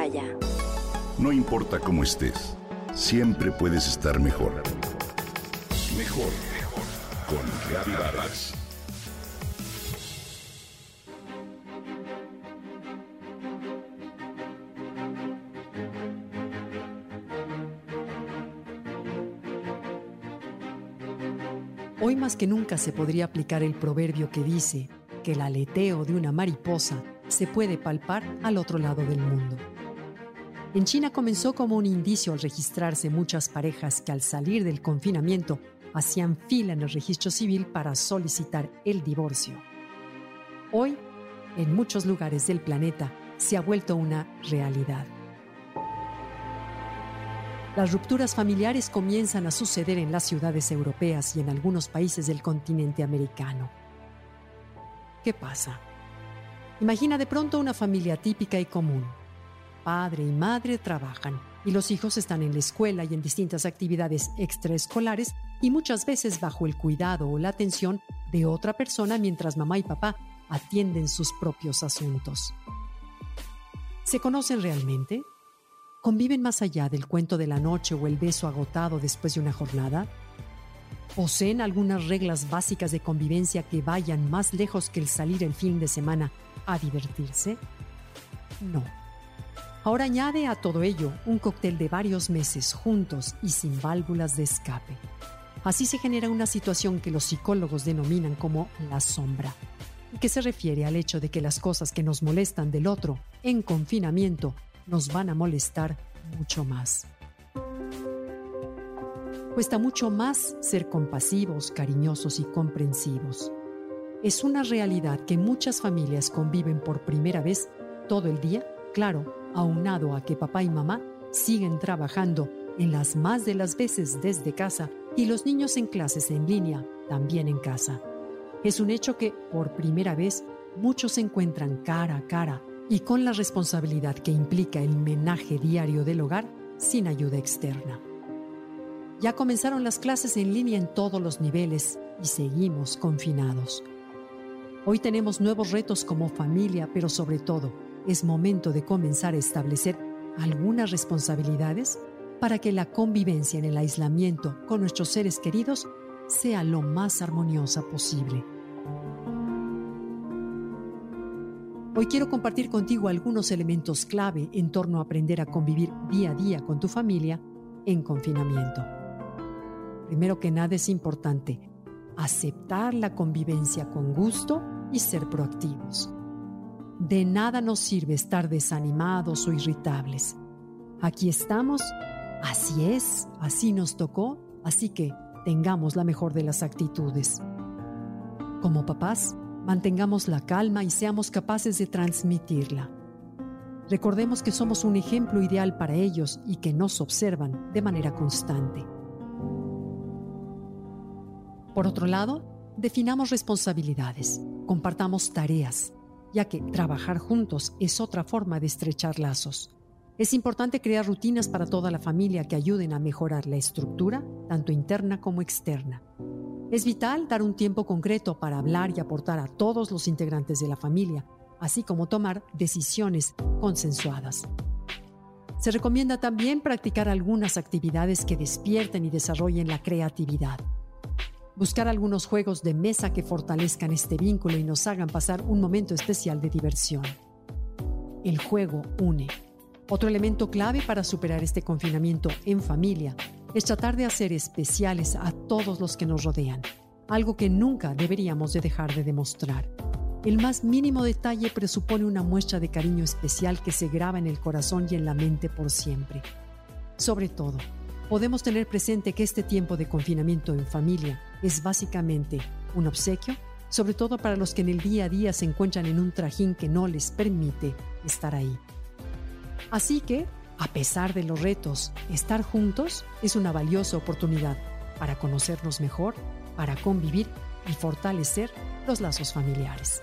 Himalaya. No importa cómo estés, siempre puedes estar mejor. Mejor, mejor. Con Reavivadas. Hoy más que nunca se podría aplicar el proverbio que dice que el aleteo de una mariposa se puede palpar al otro lado del mundo. En China comenzó como un indicio al registrarse muchas parejas que al salir del confinamiento hacían fila en el registro civil para solicitar el divorcio. Hoy, en muchos lugares del planeta, se ha vuelto una realidad. Las rupturas familiares comienzan a suceder en las ciudades europeas y en algunos países del continente americano. ¿Qué pasa? Imagina de pronto una familia típica y común. Padre y madre trabajan y los hijos están en la escuela y en distintas actividades extraescolares y muchas veces bajo el cuidado o la atención de otra persona mientras mamá y papá atienden sus propios asuntos. ¿Se conocen realmente? ¿Conviven más allá del cuento de la noche o el beso agotado después de una jornada? ¿Poseen algunas reglas básicas de convivencia que vayan más lejos que el salir el fin de semana a divertirse? No. Ahora añade a todo ello un cóctel de varios meses juntos y sin válvulas de escape. Así se genera una situación que los psicólogos denominan como la sombra, y que se refiere al hecho de que las cosas que nos molestan del otro en confinamiento nos van a molestar mucho más. Cuesta mucho más ser compasivos, cariñosos y comprensivos. Es una realidad que muchas familias conviven por primera vez todo el día, claro, aunado a que papá y mamá siguen trabajando en las más de las veces desde casa y los niños en clases en línea también en casa. Es un hecho que, por primera vez, muchos se encuentran cara a cara y con la responsabilidad que implica el menaje diario del hogar sin ayuda externa. Ya comenzaron las clases en línea en todos los niveles y seguimos confinados. Hoy tenemos nuevos retos como familia, pero sobre todo es momento de comenzar a establecer algunas responsabilidades para que la convivencia en el aislamiento con nuestros seres queridos sea lo más armoniosa posible. Hoy quiero compartir contigo algunos elementos clave en torno a aprender a convivir día a día con tu familia en confinamiento. Primero que nada es importante aceptar la convivencia con gusto y ser proactivos. De nada nos sirve estar desanimados o irritables. Aquí estamos, así es, así nos tocó, así que tengamos la mejor de las actitudes. Como papás, Mantengamos la calma y seamos capaces de transmitirla. Recordemos que somos un ejemplo ideal para ellos y que nos observan de manera constante. Por otro lado, definamos responsabilidades, compartamos tareas, ya que trabajar juntos es otra forma de estrechar lazos. Es importante crear rutinas para toda la familia que ayuden a mejorar la estructura, tanto interna como externa. Es vital dar un tiempo concreto para hablar y aportar a todos los integrantes de la familia, así como tomar decisiones consensuadas. Se recomienda también practicar algunas actividades que despierten y desarrollen la creatividad. Buscar algunos juegos de mesa que fortalezcan este vínculo y nos hagan pasar un momento especial de diversión. El juego une. Otro elemento clave para superar este confinamiento en familia es tratar de hacer especiales a todos los que nos rodean, algo que nunca deberíamos de dejar de demostrar. El más mínimo detalle presupone una muestra de cariño especial que se graba en el corazón y en la mente por siempre. Sobre todo, podemos tener presente que este tiempo de confinamiento en familia es básicamente un obsequio, sobre todo para los que en el día a día se encuentran en un trajín que no les permite estar ahí. Así que a pesar de los retos, estar juntos es una valiosa oportunidad para conocernos mejor, para convivir y fortalecer los lazos familiares.